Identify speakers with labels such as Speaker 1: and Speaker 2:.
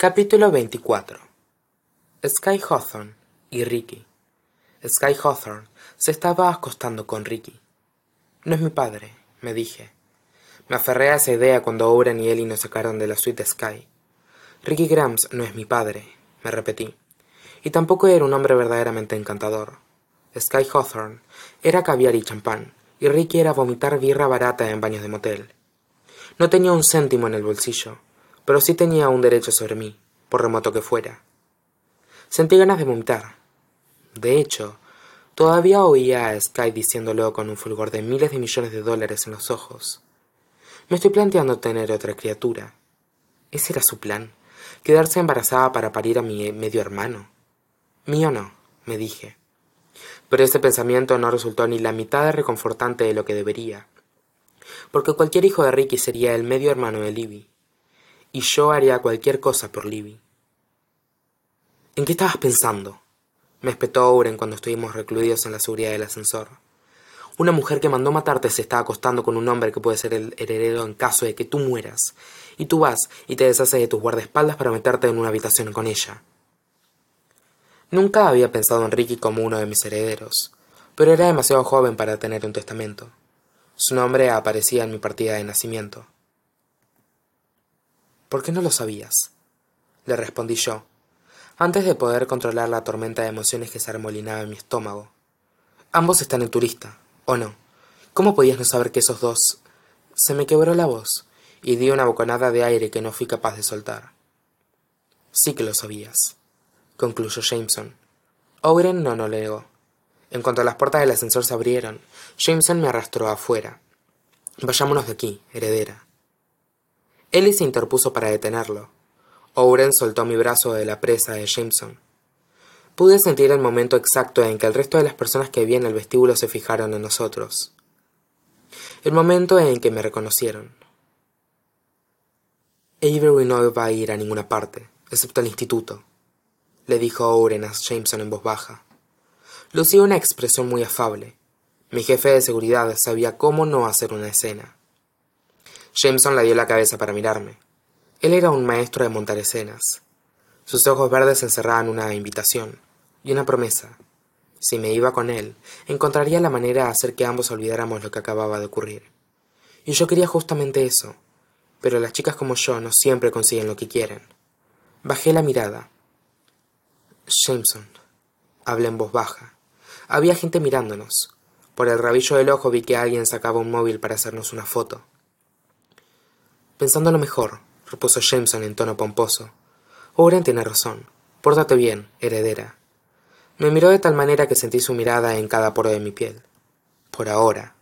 Speaker 1: Capítulo 24 Sky Hawthorne y Ricky. Sky Hawthorne se estaba acostando con Ricky. No es mi padre, me dije. Me aferré a esa idea cuando Oren y Ellie nos sacaron de la suite de Sky. Ricky Grams no es mi padre, me repetí. Y tampoco era un hombre verdaderamente encantador. Sky Hawthorne era caviar y champán, y Ricky era vomitar birra barata en baños de motel. No tenía un céntimo en el bolsillo, pero sí tenía un derecho sobre mí, por remoto que fuera. Sentí ganas de vomitar. De hecho, todavía oía a Sky diciéndolo con un fulgor de miles de millones de dólares en los ojos. Me estoy planteando tener otra criatura. ¿Ese era su plan? ¿Quedarse embarazada para parir a mi medio hermano? Mío no, me dije. Pero ese pensamiento no resultó ni la mitad de reconfortante de lo que debería. Porque cualquier hijo de Ricky sería el medio hermano de Libby y yo haría cualquier cosa por Libby. ¿En qué estabas pensando? me espetó Oren cuando estuvimos recluidos en la seguridad del ascensor. Una mujer que mandó matarte se está acostando con un hombre que puede ser el heredero en caso de que tú mueras, y tú vas y te deshaces de tus guardaespaldas para meterte en una habitación con ella. Nunca había pensado en Ricky como uno de mis herederos, pero era demasiado joven para tener un testamento. Su nombre aparecía en mi partida de nacimiento. ¿Por qué no lo sabías? Le respondí yo, antes de poder controlar la tormenta de emociones que se armolinaba en mi estómago. Ambos están en turista, ¿o no? ¿Cómo podías no saber que esos dos... Se me quebró la voz, y di una bocanada de aire que no fui capaz de soltar. Sí que lo sabías, concluyó Jameson. Owen no lo negó. En cuanto las puertas del ascensor se abrieron, Jameson me arrastró afuera. Vayámonos de aquí, heredera. Ellie se interpuso para detenerlo. Owen soltó mi brazo de la presa de Jameson. Pude sentir el momento exacto en que el resto de las personas que vi en el vestíbulo se fijaron en nosotros. El momento en que me reconocieron. Avery no va a ir a ninguna parte, excepto al instituto, le dijo Owen a Jameson en voz baja. Lucía una expresión muy afable. Mi jefe de seguridad sabía cómo no hacer una escena. Jameson le dio la cabeza para mirarme. Él era un maestro de montar escenas. Sus ojos verdes encerraban una invitación y una promesa. Si me iba con él, encontraría la manera de hacer que ambos olvidáramos lo que acababa de ocurrir. Y yo quería justamente eso. Pero las chicas como yo no siempre consiguen lo que quieren. Bajé la mirada. Jameson. Hablé en voz baja. Había gente mirándonos. Por el rabillo del ojo vi que alguien sacaba un móvil para hacernos una foto. Pensándolo mejor, repuso Jameson en tono pomposo. Oren tiene razón. Pórtate bien, heredera. Me miró de tal manera que sentí su mirada en cada poro de mi piel. Por ahora,